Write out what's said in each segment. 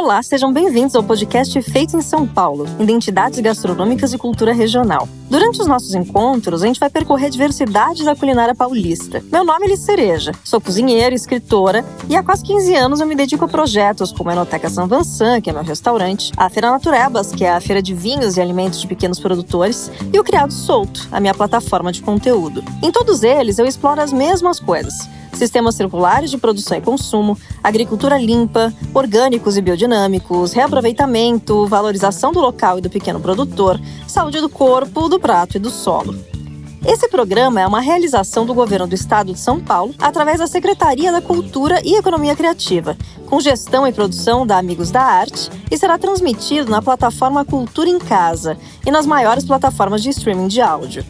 Olá, sejam bem-vindos ao podcast Feito em São Paulo, Identidades Gastronômicas e Cultura Regional. Durante os nossos encontros, a gente vai percorrer a diversidade da culinária paulista. Meu nome é Liz Cereja, sou cozinheira, escritora e há quase 15 anos eu me dedico a projetos como a Enoteca São Vincent, que é meu restaurante, a Feira Naturebas, que é a feira de vinhos e alimentos de pequenos produtores, e o Criado Solto, a minha plataforma de conteúdo. Em todos eles, eu exploro as mesmas coisas sistemas circulares de produção e consumo, agricultura limpa, orgânicos e biodinâmicos, reaproveitamento, valorização do local e do pequeno produtor, saúde do corpo, do prato e do solo. Esse programa é uma realização do governo do estado de São Paulo através da Secretaria da Cultura e Economia Criativa, com gestão e produção da Amigos da Arte, e será transmitido na plataforma Cultura em Casa e nas maiores plataformas de streaming de áudio.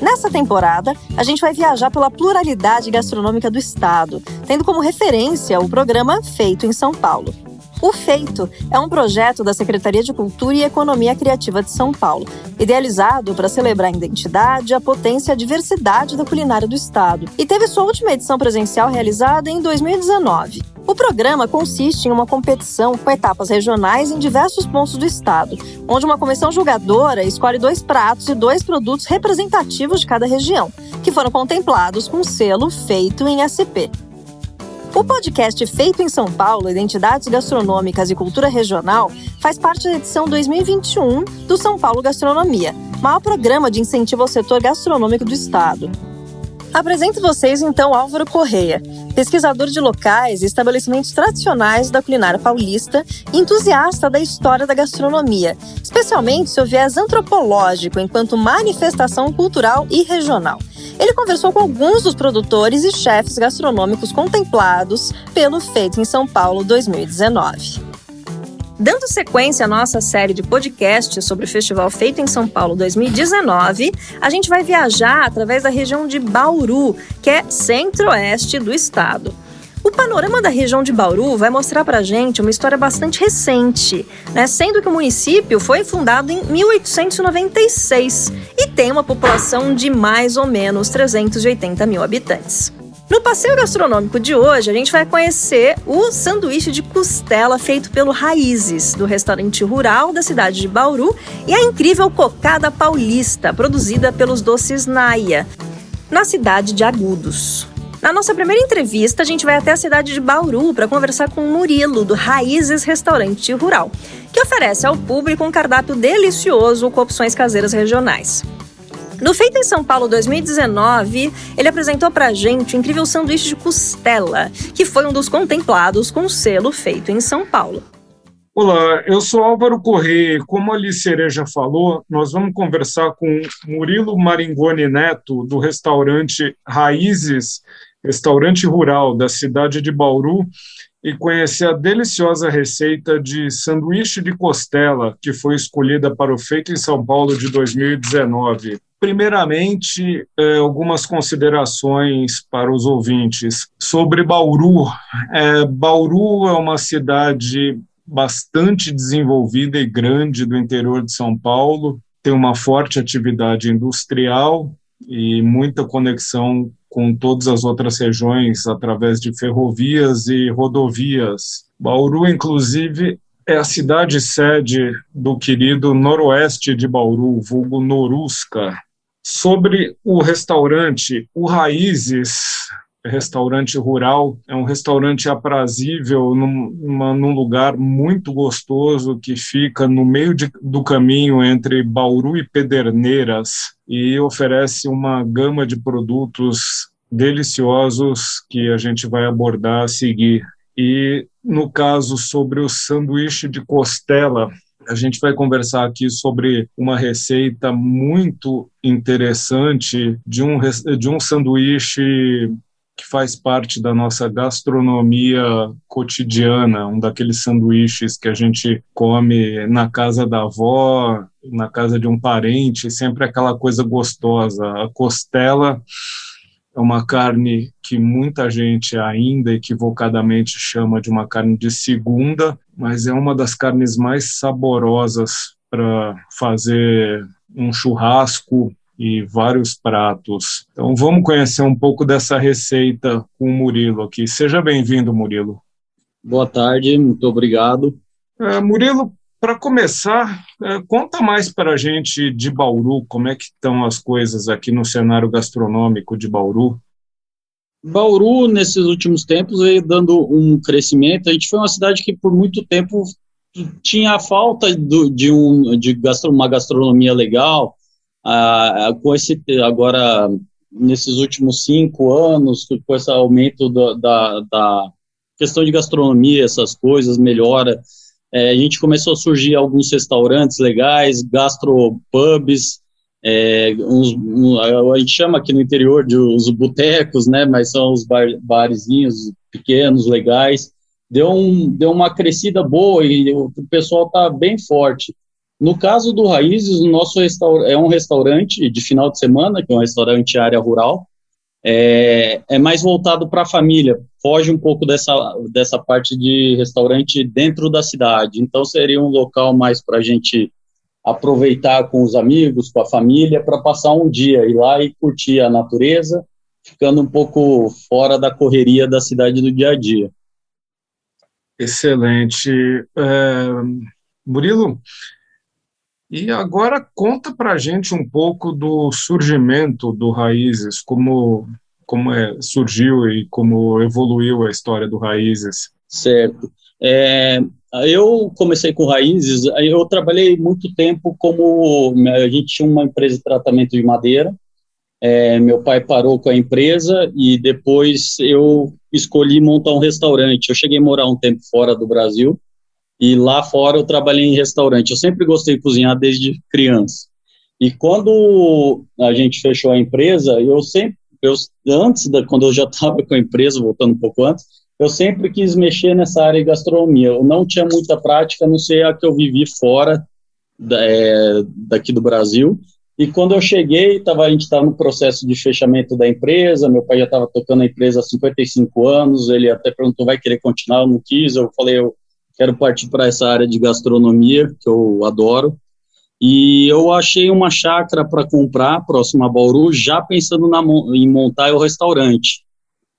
Nessa temporada, a gente vai viajar pela pluralidade gastronômica do estado, tendo como referência o programa Feito em São Paulo. O Feito é um projeto da Secretaria de Cultura e Economia Criativa de São Paulo, idealizado para celebrar a identidade, a potência e a diversidade da culinária do estado, e teve sua última edição presencial realizada em 2019. O programa consiste em uma competição com etapas regionais em diversos pontos do estado, onde uma comissão julgadora escolhe dois pratos e dois produtos representativos de cada região, que foram contemplados com selo feito em SP. O podcast Feito em São Paulo, Identidades Gastronômicas e Cultura Regional, faz parte da edição 2021 do São Paulo Gastronomia, maior programa de incentivo ao setor gastronômico do estado. Apresento vocês então Álvaro Correia, pesquisador de locais e estabelecimentos tradicionais da culinária paulista entusiasta da história da gastronomia, especialmente seu viés antropológico enquanto manifestação cultural e regional. Ele conversou com alguns dos produtores e chefes gastronômicos contemplados pelo Feito em São Paulo 2019. Dando sequência à nossa série de podcasts sobre o festival feito em São Paulo 2019, a gente vai viajar através da região de Bauru, que é centro-oeste do estado. O panorama da região de Bauru vai mostrar para gente uma história bastante recente, né? sendo que o município foi fundado em 1896 e tem uma população de mais ou menos 380 mil habitantes. No passeio gastronômico de hoje, a gente vai conhecer o sanduíche de costela feito pelo Raízes, do restaurante rural da cidade de Bauru, e a incrível cocada paulista, produzida pelos doces Naia, na cidade de Agudos. Na nossa primeira entrevista, a gente vai até a cidade de Bauru para conversar com o Murilo, do Raízes Restaurante Rural, que oferece ao público um cardápio delicioso com opções caseiras regionais. No Feito em São Paulo 2019, ele apresentou pra gente o incrível sanduíche de costela, que foi um dos contemplados com o selo Feito em São Paulo. Olá, eu sou Álvaro Corrêa. Como a Alice Cereja falou, nós vamos conversar com Murilo Maringoni Neto, do restaurante Raízes, restaurante rural da cidade de Bauru, e conhecer a deliciosa receita de sanduíche de costela que foi escolhida para o Feito em São Paulo de 2019. Primeiramente, é, algumas considerações para os ouvintes sobre Bauru. É, Bauru é uma cidade bastante desenvolvida e grande do interior de São Paulo, tem uma forte atividade industrial e muita conexão com todas as outras regiões através de ferrovias e rodovias. Bauru, inclusive, é a cidade sede do querido Noroeste de Bauru, vulgo Norusca. Sobre o restaurante, o Raízes, restaurante rural, é um restaurante aprazível num, num lugar muito gostoso que fica no meio de, do caminho entre Bauru e Pederneiras e oferece uma gama de produtos deliciosos que a gente vai abordar a seguir. E no caso sobre o sanduíche de costela, a gente vai conversar aqui sobre uma receita muito interessante de um, de um sanduíche que faz parte da nossa gastronomia cotidiana, um daqueles sanduíches que a gente come na casa da avó, na casa de um parente, sempre aquela coisa gostosa. A costela é uma carne que muita gente ainda equivocadamente chama de uma carne de segunda, mas é uma das carnes mais saborosas para fazer um churrasco e vários pratos. Então vamos conhecer um pouco dessa receita com o Murilo aqui. Seja bem-vindo, Murilo. Boa tarde, muito obrigado. É, Murilo, para começar, é, conta mais para a gente de Bauru, como é que estão as coisas aqui no cenário gastronômico de Bauru? Bauru, nesses últimos tempos, veio dando um crescimento. A gente foi uma cidade que, por muito tempo, tinha a falta do, de, um, de gastro, uma gastronomia legal. Ah, com esse, agora, nesses últimos cinco anos, com esse aumento do, da, da questão de gastronomia, essas coisas, melhora. É, a gente começou a surgir alguns restaurantes legais, gastropubs, é, uns, um, a gente chama aqui no interior de os botecos, né, mas são os bar, barzinhos pequenos, legais. Deu, um, deu uma crescida boa e o, o pessoal está bem forte. No caso do Raízes, o nosso é um restaurante de final de semana, que é um restaurante área rural, é, é mais voltado para a família, foge um pouco dessa, dessa parte de restaurante dentro da cidade. Então, seria um local mais para a gente aproveitar com os amigos, com a família, para passar um dia, ir lá e curtir a natureza, ficando um pouco fora da correria da cidade do dia a dia. Excelente. É, Murilo, e agora conta para a gente um pouco do surgimento do Raízes, como, como é, surgiu e como evoluiu a história do Raízes. Certo. É, eu comecei com raízes, eu trabalhei muito tempo como, a gente tinha uma empresa de tratamento de madeira, é, meu pai parou com a empresa e depois eu escolhi montar um restaurante. Eu cheguei a morar um tempo fora do Brasil e lá fora eu trabalhei em restaurante. Eu sempre gostei de cozinhar desde criança. E quando a gente fechou a empresa, eu sempre, eu, antes da, quando eu já estava com a empresa, voltando um pouco antes, eu sempre quis mexer nessa área de gastronomia. Eu não tinha muita prática, a não ser a que eu vivi fora da, é, daqui do Brasil. E quando eu cheguei, tava, a gente estava no processo de fechamento da empresa, meu pai já estava tocando a empresa há 55 anos, ele até perguntou, vai querer continuar? Eu não quis, eu falei, eu quero partir para essa área de gastronomia, que eu adoro. E eu achei uma chácara para comprar, próxima a Bauru, já pensando na, em montar o restaurante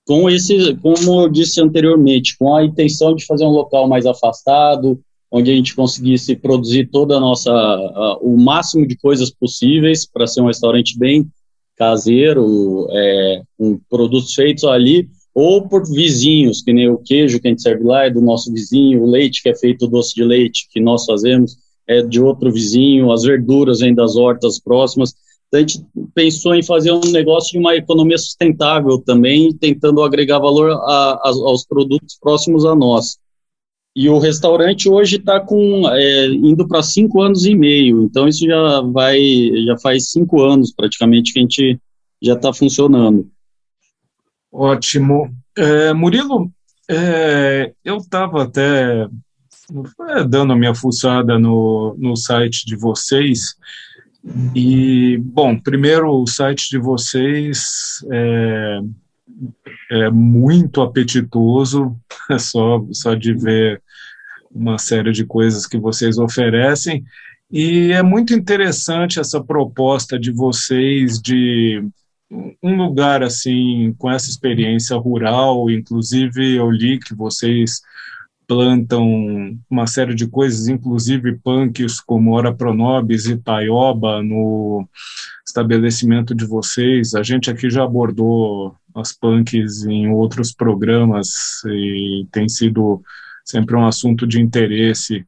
com esse, como eu disse anteriormente, com a intenção de fazer um local mais afastado, onde a gente conseguisse produzir toda a nossa, a, o máximo de coisas possíveis para ser um restaurante bem caseiro, é, com produtos feitos ali, ou por vizinhos, que nem o queijo que a gente serve lá é do nosso vizinho, o leite que é feito doce de leite que nós fazemos é de outro vizinho, as verduras vêm das hortas próximas a gente pensou em fazer um negócio de uma economia sustentável também, tentando agregar valor a, a, aos produtos próximos a nós. E o restaurante hoje está com é, indo para cinco anos e meio, então isso já vai já faz cinco anos praticamente que a gente já está funcionando. Ótimo, é, Murilo, é, eu estava até é, dando a minha fuçada no, no site de vocês e, bom, primeiro, o site de vocês é, é muito apetitoso, só, só de ver uma série de coisas que vocês oferecem. E é muito interessante essa proposta de vocês de um lugar assim com essa experiência rural, inclusive eu li que vocês plantam uma série de coisas, inclusive punks como Ora Pronobis e Taioba no estabelecimento de vocês. A gente aqui já abordou as punks em outros programas e tem sido sempre um assunto de interesse.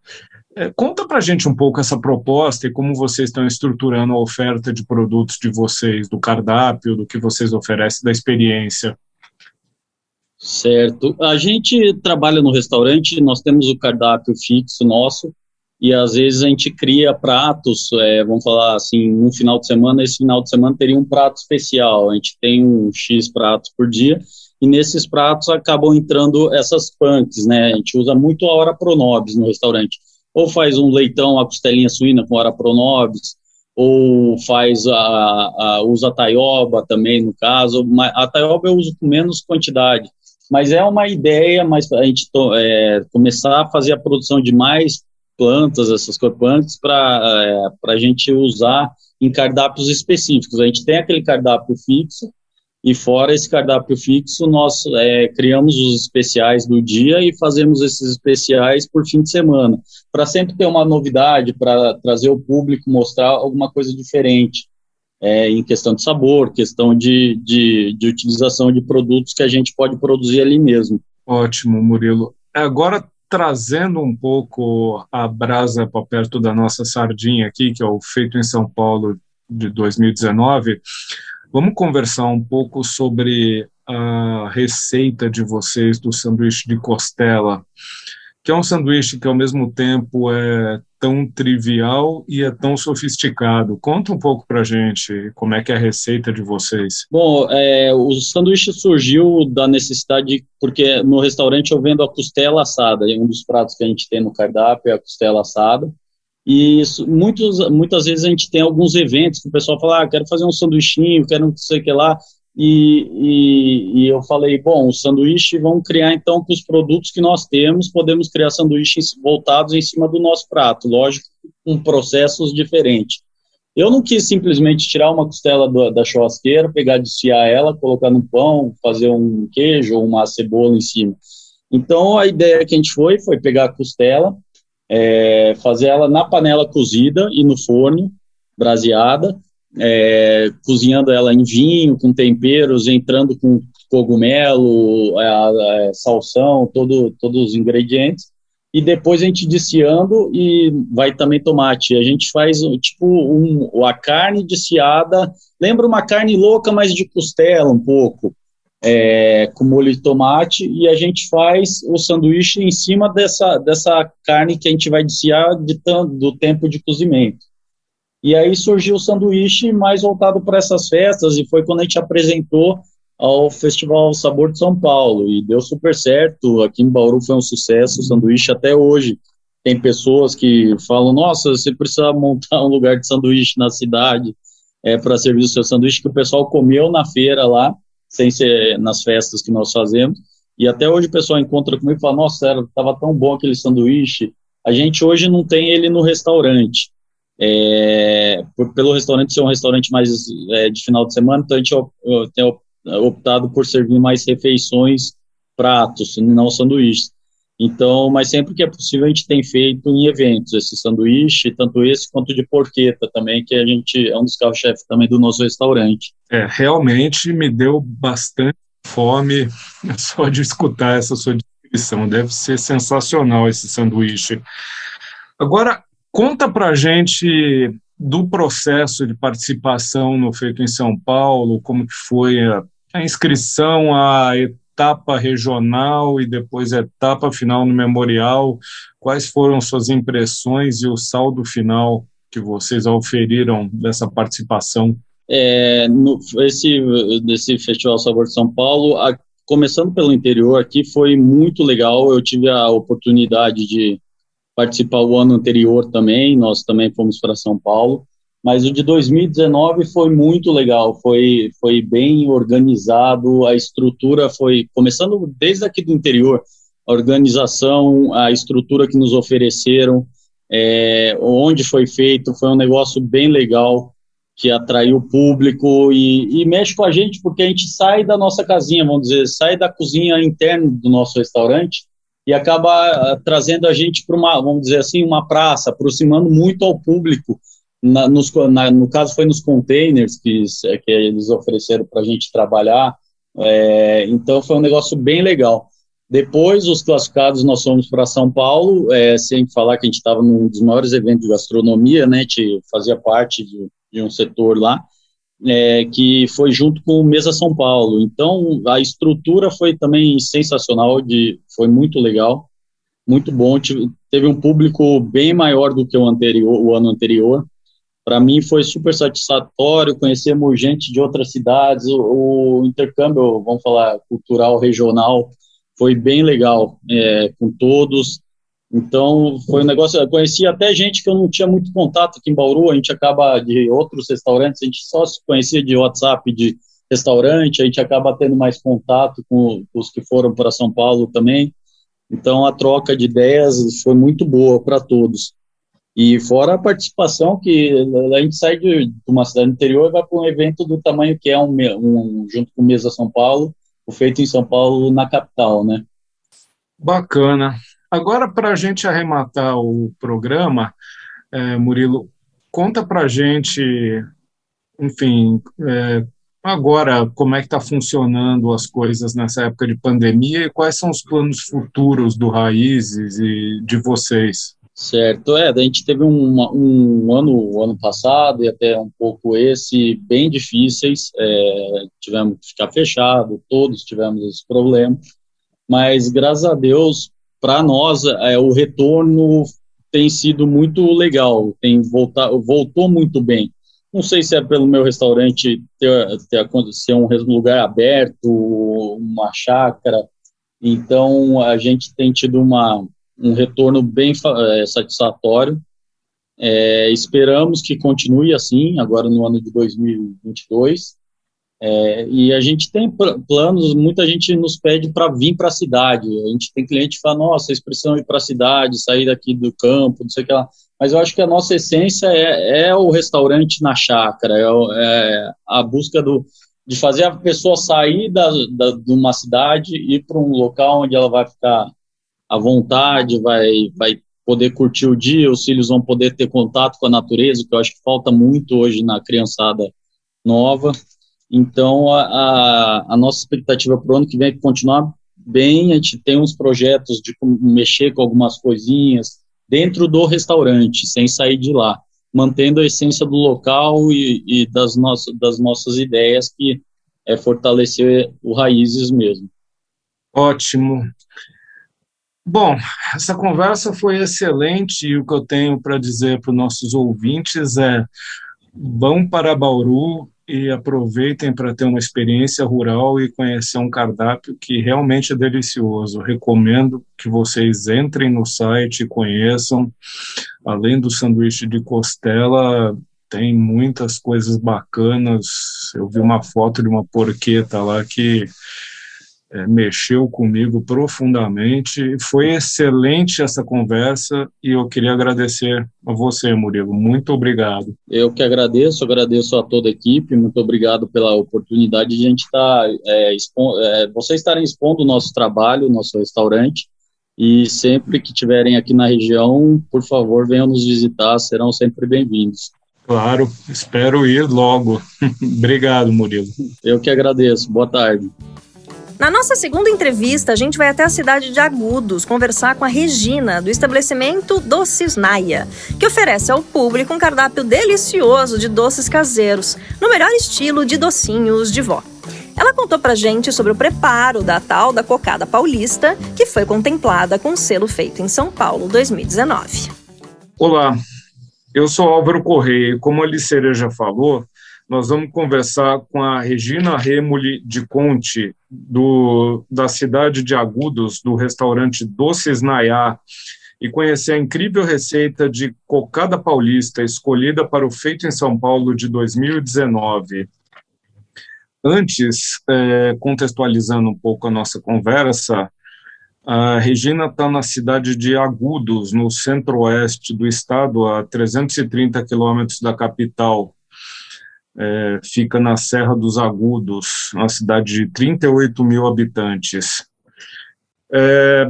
É, conta para a gente um pouco essa proposta e como vocês estão estruturando a oferta de produtos de vocês, do cardápio, do que vocês oferecem, da experiência. Certo. A gente trabalha no restaurante, nós temos o cardápio fixo nosso, e às vezes a gente cria pratos, é, vamos falar assim, no final de semana, esse final de semana teria um prato especial, a gente tem um X pratos por dia, e nesses pratos acabam entrando essas punks, né, a gente usa muito a hora pronobis no restaurante, ou faz um leitão, a costelinha suína com hora pronobis, ou faz a, a usa taioba também, no caso, a taioba eu uso com menos quantidade, mas é uma ideia, mas a gente é, começar a fazer a produção de mais plantas, essas coisas, para é, a gente usar em cardápios específicos. A gente tem aquele cardápio fixo, e fora esse cardápio fixo, nós é, criamos os especiais do dia e fazemos esses especiais por fim de semana, para sempre ter uma novidade, para trazer o público, mostrar alguma coisa diferente, é, em questão de sabor, questão de, de, de utilização de produtos que a gente pode produzir ali mesmo. Ótimo, Murilo. Agora, trazendo um pouco a brasa para perto da nossa sardinha aqui, que é o Feito em São Paulo de 2019, vamos conversar um pouco sobre a receita de vocês do sanduíche de costela, que é um sanduíche que ao mesmo tempo é tão trivial e é tão sofisticado. Conta um pouco para gente como é que é a receita de vocês. Bom, é, o sanduíche surgiu da necessidade, porque no restaurante eu vendo a costela assada, um dos pratos que a gente tem no cardápio é a costela assada, e isso, muitos, muitas vezes a gente tem alguns eventos que o pessoal fala, ah, quero fazer um sanduichinho, quero não sei o que lá, e, e, e, eu falei, bom, o sanduíche, vamos criar então com os produtos que nós temos, podemos criar sanduíches voltados em cima do nosso prato, lógico, com processos diferentes. Eu não quis simplesmente tirar uma costela do, da churrasqueira, pegar, desfiar ela, colocar no pão, fazer um queijo ou uma cebola em cima. Então, a ideia que a gente foi, foi pegar a costela, é, fazer ela na panela cozida e no forno, braseada, é, cozinhando ela em vinho, com temperos, entrando com cogumelo, é, é, salsão, todo, todos os ingredientes, e depois a gente desfiando e vai também tomate. A gente faz tipo um, a carne desfiada, lembra uma carne louca, mas de costela um pouco, é, com molho de tomate, e a gente faz o sanduíche em cima dessa, dessa carne que a gente vai desfiar de, do tempo de cozimento. E aí surgiu o sanduíche mais voltado para essas festas, e foi quando a gente apresentou ao Festival Sabor de São Paulo, e deu super certo. Aqui em Bauru foi um sucesso o sanduíche até hoje. Tem pessoas que falam: Nossa, você precisa montar um lugar de sanduíche na cidade é, para servir o seu sanduíche, que o pessoal comeu na feira lá, sem ser nas festas que nós fazemos. E até hoje o pessoal encontra comigo e fala: Nossa, estava tão bom aquele sanduíche. A gente hoje não tem ele no restaurante é, por, pelo restaurante ser um restaurante mais é, de final de semana, então a gente tem optado por servir mais refeições, pratos, não sanduíches. Então, mas sempre que é possível a gente tem feito em eventos esse sanduíche, tanto esse quanto de porqueta também, que a gente é um dos carros-chefes também do nosso restaurante. É, realmente me deu bastante fome só de escutar essa sua descrição. Deve ser sensacional esse sanduíche. Agora, Conta para a gente do processo de participação no Feito em São Paulo, como que foi a, a inscrição, a etapa regional e depois etapa final no memorial, quais foram suas impressões e o saldo final que vocês auferiram dessa participação? É, no, esse desse Festival Sabor de São Paulo, a, começando pelo interior aqui, foi muito legal. Eu tive a oportunidade de participar o ano anterior também, nós também fomos para São Paulo, mas o de 2019 foi muito legal, foi, foi bem organizado, a estrutura foi, começando desde aqui do interior, a organização, a estrutura que nos ofereceram, é, onde foi feito, foi um negócio bem legal, que atraiu o público e, e, mexe com a gente, porque a gente sai da nossa casinha, vamos dizer, sai da cozinha interna do nosso restaurante e acaba uh, trazendo a gente para uma, vamos dizer assim, uma praça, aproximando muito ao público. Na, nos, na, no caso, foi nos containers que, que eles ofereceram para a gente trabalhar. É, então, foi um negócio bem legal. Depois, os classificados, nós fomos para São Paulo, é, sem falar que a gente estava num dos maiores eventos de gastronomia, né? Gente fazia parte de, de um setor lá é, que foi junto com o Mesa São Paulo. Então, a estrutura foi também sensacional, de, foi muito legal, muito bom. Teve um público bem maior do que o, anterior, o ano anterior. Para mim foi super satisfatório, conhecemos gente de outras cidades, o, o intercâmbio, vamos falar, cultural, regional, foi bem legal é, com todos. Então, foi um negócio. Eu conheci até gente que eu não tinha muito contato aqui em Bauru. A gente acaba de outros restaurantes, a gente só se conhecia de WhatsApp, de restaurante, a gente acaba tendo mais contato com os que foram para São Paulo também. Então, a troca de ideias foi muito boa para todos. E fora a participação que a gente sai de, uma cidade interior e vai para um evento do tamanho que é um, um junto com o Mesa São Paulo, o feito em São Paulo na capital, né? Bacana. Agora, para a gente arrematar o programa, é, Murilo, conta para a gente, enfim, é, agora como é que está funcionando as coisas nessa época de pandemia e quais são os planos futuros do Raízes e de vocês? Certo, é, a gente teve um, um ano, ano passado e até um pouco esse, bem difíceis, é, tivemos que ficar fechado, todos tivemos esse problema, mas graças a Deus, para nós, é, o retorno tem sido muito legal, tem voltado, voltou muito bem. Não sei se é pelo meu restaurante ter, ter ser um lugar aberto, uma chácara, então a gente tem tido uma um retorno bem é, satisfatório. É, esperamos que continue assim, agora no ano de 2022. É, e a gente tem planos, muita gente nos pede para vir para a cidade. A gente tem cliente que fala: nossa, vocês precisam ir para a cidade, sair daqui do campo, não sei o que lá. Mas eu acho que a nossa essência é, é o restaurante na chácara, é, é, a busca do, de fazer a pessoa sair da, da, de uma cidade e ir para um local onde ela vai ficar à vontade, vai, vai poder curtir o dia, os filhos vão poder ter contato com a natureza, que eu acho que falta muito hoje na criançada nova. Então, a, a, a nossa expectativa para o ano que vem é continuar bem. A gente tem uns projetos de mexer com algumas coisinhas dentro do restaurante, sem sair de lá, mantendo a essência do local e, e das, nossas, das nossas ideias, que é fortalecer o raízes mesmo. Ótimo. Bom, essa conversa foi excelente e o que eu tenho para dizer para os nossos ouvintes é: vão para Bauru e aproveitem para ter uma experiência rural e conhecer um cardápio que realmente é delicioso. Recomendo que vocês entrem no site e conheçam. Além do sanduíche de costela, tem muitas coisas bacanas. Eu vi uma foto de uma porqueta lá que é, mexeu comigo profundamente. Foi excelente essa conversa e eu queria agradecer a você, Murilo. Muito obrigado. Eu que agradeço, agradeço a toda a equipe. Muito obrigado pela oportunidade de a gente estar, tá, é, é, vocês estarem expondo o nosso trabalho, o nosso restaurante. E sempre que tiverem aqui na região, por favor, venham nos visitar, serão sempre bem-vindos. Claro, espero ir logo. Obrigado, Murilo. Eu que agradeço. Boa tarde. Na nossa segunda entrevista, a gente vai até a cidade de Agudos conversar com a Regina, do estabelecimento Doces Naia, que oferece ao público um cardápio delicioso de doces caseiros, no melhor estilo de docinhos de vó. Ela contou pra gente sobre o preparo da tal da cocada paulista, que foi contemplada com selo feito em São Paulo 2019. Olá, eu sou Álvaro Correia. Como a Liceira já falou, nós vamos conversar com a Regina Remuli de Conte, do, da cidade de Agudos, do restaurante Doces Nayá, e conhecer a incrível receita de cocada paulista escolhida para o Feito em São Paulo de 2019. Antes, é, contextualizando um pouco a nossa conversa, a Regina está na cidade de Agudos, no centro-oeste do estado, a 330 quilômetros da capital, é, fica na Serra dos Agudos, uma cidade de 38 mil habitantes. É,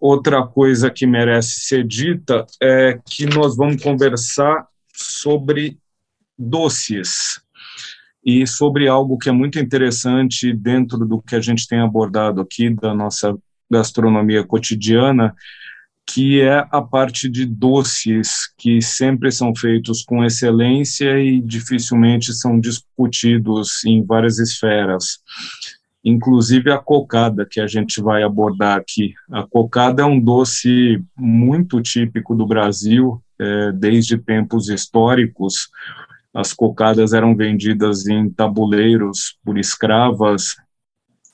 outra coisa que merece ser dita é que nós vamos conversar sobre doces e sobre algo que é muito interessante dentro do que a gente tem abordado aqui da nossa gastronomia cotidiana, que é a parte de doces, que sempre são feitos com excelência e dificilmente são discutidos em várias esferas. Inclusive a cocada, que a gente vai abordar aqui. A cocada é um doce muito típico do Brasil, é, desde tempos históricos. As cocadas eram vendidas em tabuleiros por escravas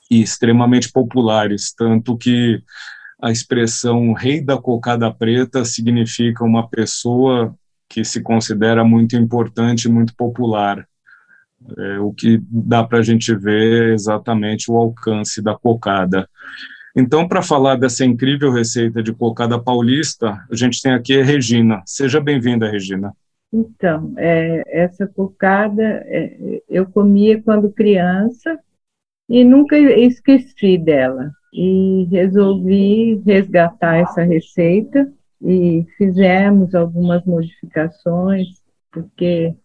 e extremamente populares, tanto que a expressão rei da cocada preta significa uma pessoa que se considera muito importante muito popular. É, o que dá para a gente ver exatamente o alcance da cocada. Então, para falar dessa incrível receita de cocada paulista, a gente tem aqui a Regina. Seja bem-vinda, Regina. Então, é, essa cocada é, eu comia quando criança e nunca esqueci dela. E resolvi resgatar essa receita e fizemos algumas modificações, porque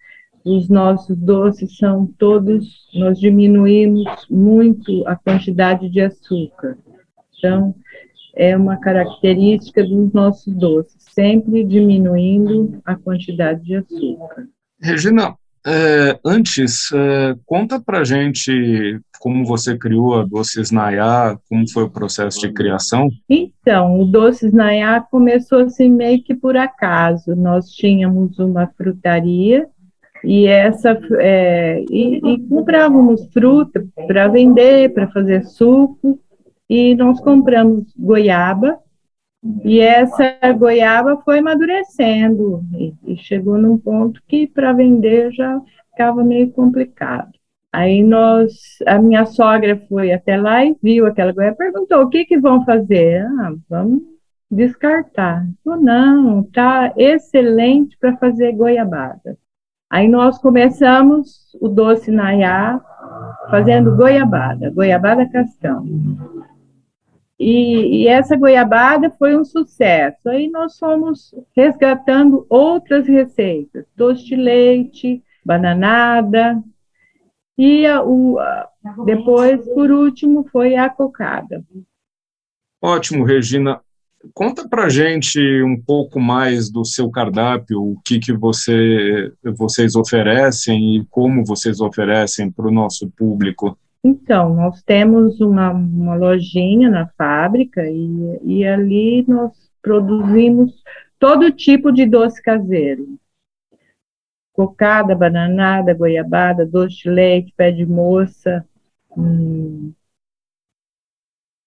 os nossos doces são todos, nós diminuímos muito a quantidade de açúcar. Então, é uma característica dos nossos doces, sempre diminuindo a quantidade de açúcar. Regina, é, antes, é, conta pra gente como você criou a Doces Nayá, como foi o processo de criação? Então, o Doces Nayá começou assim meio que por acaso. Nós tínhamos uma frutaria e essa é, e, e comprávamos fruta para vender, para fazer suco e nós compramos goiaba, e essa goiaba foi amadurecendo, e, chegou num ponto que para vender já ficava meio complicado. Aí nós, a minha sogra foi até lá e viu aquela goiaba, perguntou o que que vão fazer? Ah, vamos descartar. Falou, não, tá excelente para fazer goiabada. Aí nós começamos o doce naiá fazendo goiabada, goiabada castão. E, e, essa goiabada foi um sucesso. Aí nós fomos resgatando outras receitas, doce de leite, bananada, e a, o, a, depois, por último, foi a cocada. Ótimo, Regina. Conta para gente um pouco mais do seu cardápio, o que, que você, vocês oferecem e como vocês oferecem para o nosso público. Então, nós temos uma, uma lojinha na fábrica e, e ali nós produzimos todo tipo de doce caseiro. Cocada, bananada, goiabada, doce de leite, pé de moça, hum,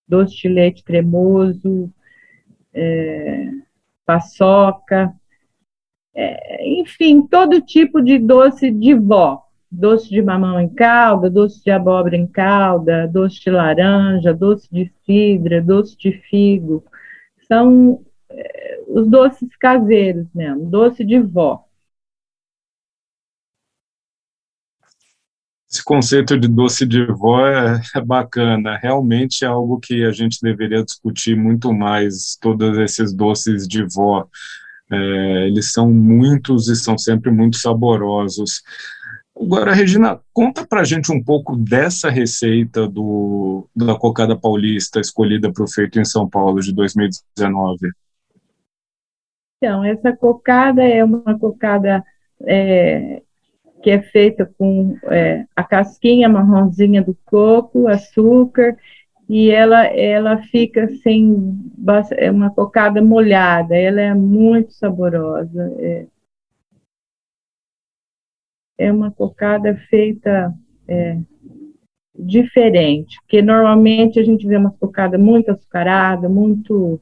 doce de leite cremoso, é, paçoca, é, enfim, todo tipo de doce de vó doce de mamão em calda, doce de abóbora em calda, doce de laranja, doce de cidra, doce de figo. São é, os doces caseiros mesmo, doce de vó. Esse conceito de doce de vó é, é bacana, realmente é algo que a gente deveria discutir muito mais, todos esses doces de vó. É, eles são muitos e são sempre muito saborosos. Agora, Regina, conta para gente um pouco dessa receita do, da cocada paulista escolhida para o feito em São Paulo de 2019. Então, essa cocada é uma cocada é, que é feita com é, a casquinha marronzinha do coco, açúcar, e ela, ela fica sem é uma cocada molhada, ela é muito saborosa. É, é uma cocada feita é, diferente, porque normalmente a gente vê uma cocada muito açucarada, muito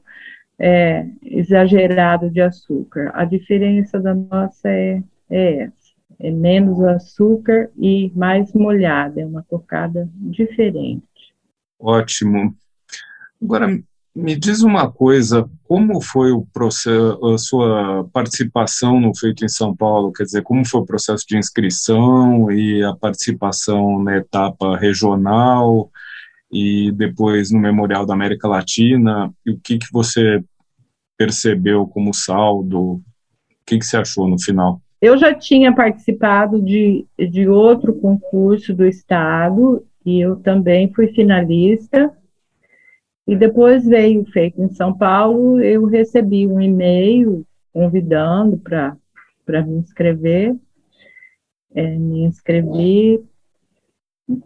é, exagerado de açúcar. A diferença da nossa é, é essa. É menos açúcar e mais molhada, é uma cocada diferente. Ótimo. Agora, me diz uma coisa, como foi o processo, a sua participação no Feito em São Paulo? Quer dizer, como foi o processo de inscrição e a participação na etapa regional e depois no Memorial da América Latina? E o que, que você percebeu como saldo? O que, que você achou no final? Eu já tinha participado de, de outro concurso do Estado e eu também fui finalista e depois veio feito em São Paulo, eu recebi um e-mail convidando para me inscrever. É, me inscrevi,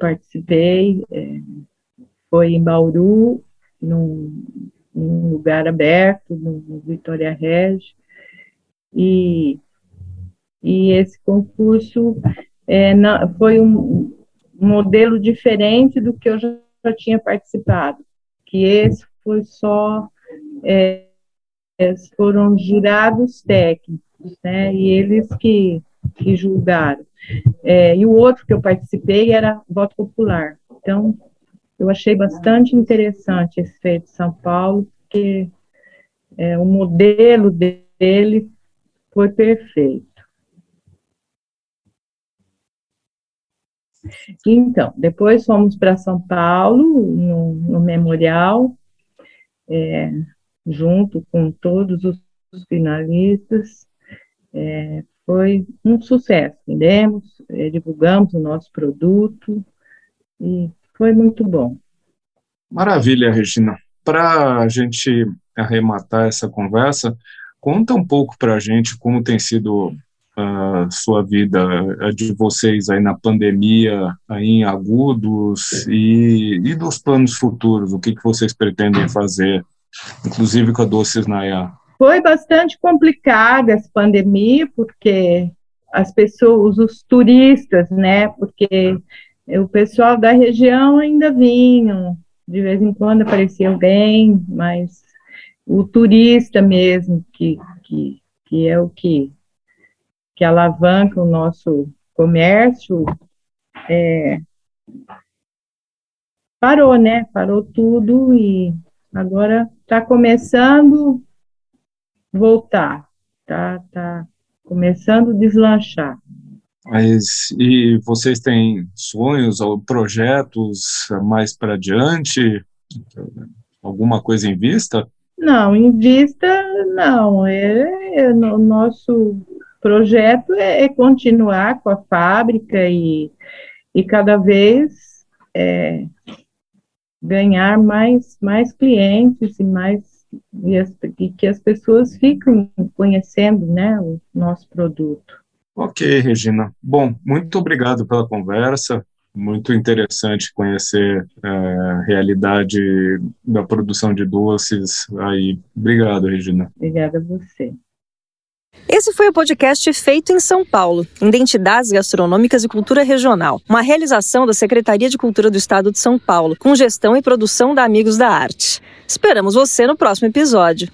participei, é, foi em Bauru, num, num lugar aberto, no, Vitória Regia, e, e esse concurso é, não, foi um modelo diferente do que eu já, já tinha participado que esse foi só é, foram jurados técnicos, né? E eles que, que julgaram. É, e o outro que eu participei era voto popular. Então, eu achei bastante interessante esse feito de São Paulo, porque é, o modelo dele foi perfeito. Então, depois fomos para São Paulo, no, no memorial, é, junto com todos os finalistas. É, foi um sucesso. Vendemos, é, divulgamos o nosso produto e foi muito bom. Maravilha, Regina. Para a gente arrematar essa conversa, conta um pouco para a gente como tem sido a sua vida, a de vocês aí na pandemia, aí em agudos, e, e dos planos futuros, o que, que vocês pretendem fazer, inclusive com a Doces Nayá? Foi bastante complicada essa pandemia, porque as pessoas, os turistas, né, porque o pessoal da região ainda vinham, de vez em quando aparecia alguém, mas o turista mesmo, que, que, que é o que que alavanca o nosso comércio, é, parou, né? Parou tudo e agora está começando a voltar, tá, tá começando a deslanchar. Mas e vocês têm sonhos ou projetos mais para diante? Alguma coisa em vista? Não, em vista não. É, é no nosso projeto é, é continuar com a fábrica e, e cada vez é, ganhar mais, mais clientes e mais e, as, e, que as pessoas fiquem conhecendo né, o nosso produto. Ok, Regina. Bom, muito obrigado pela conversa. Muito interessante conhecer é, a realidade da produção de doces. Aí, obrigado, Regina. Obrigada a você. Esse foi o podcast Feito em São Paulo, Identidades Gastronômicas e Cultura Regional, uma realização da Secretaria de Cultura do Estado de São Paulo, com gestão e produção da Amigos da Arte. Esperamos você no próximo episódio.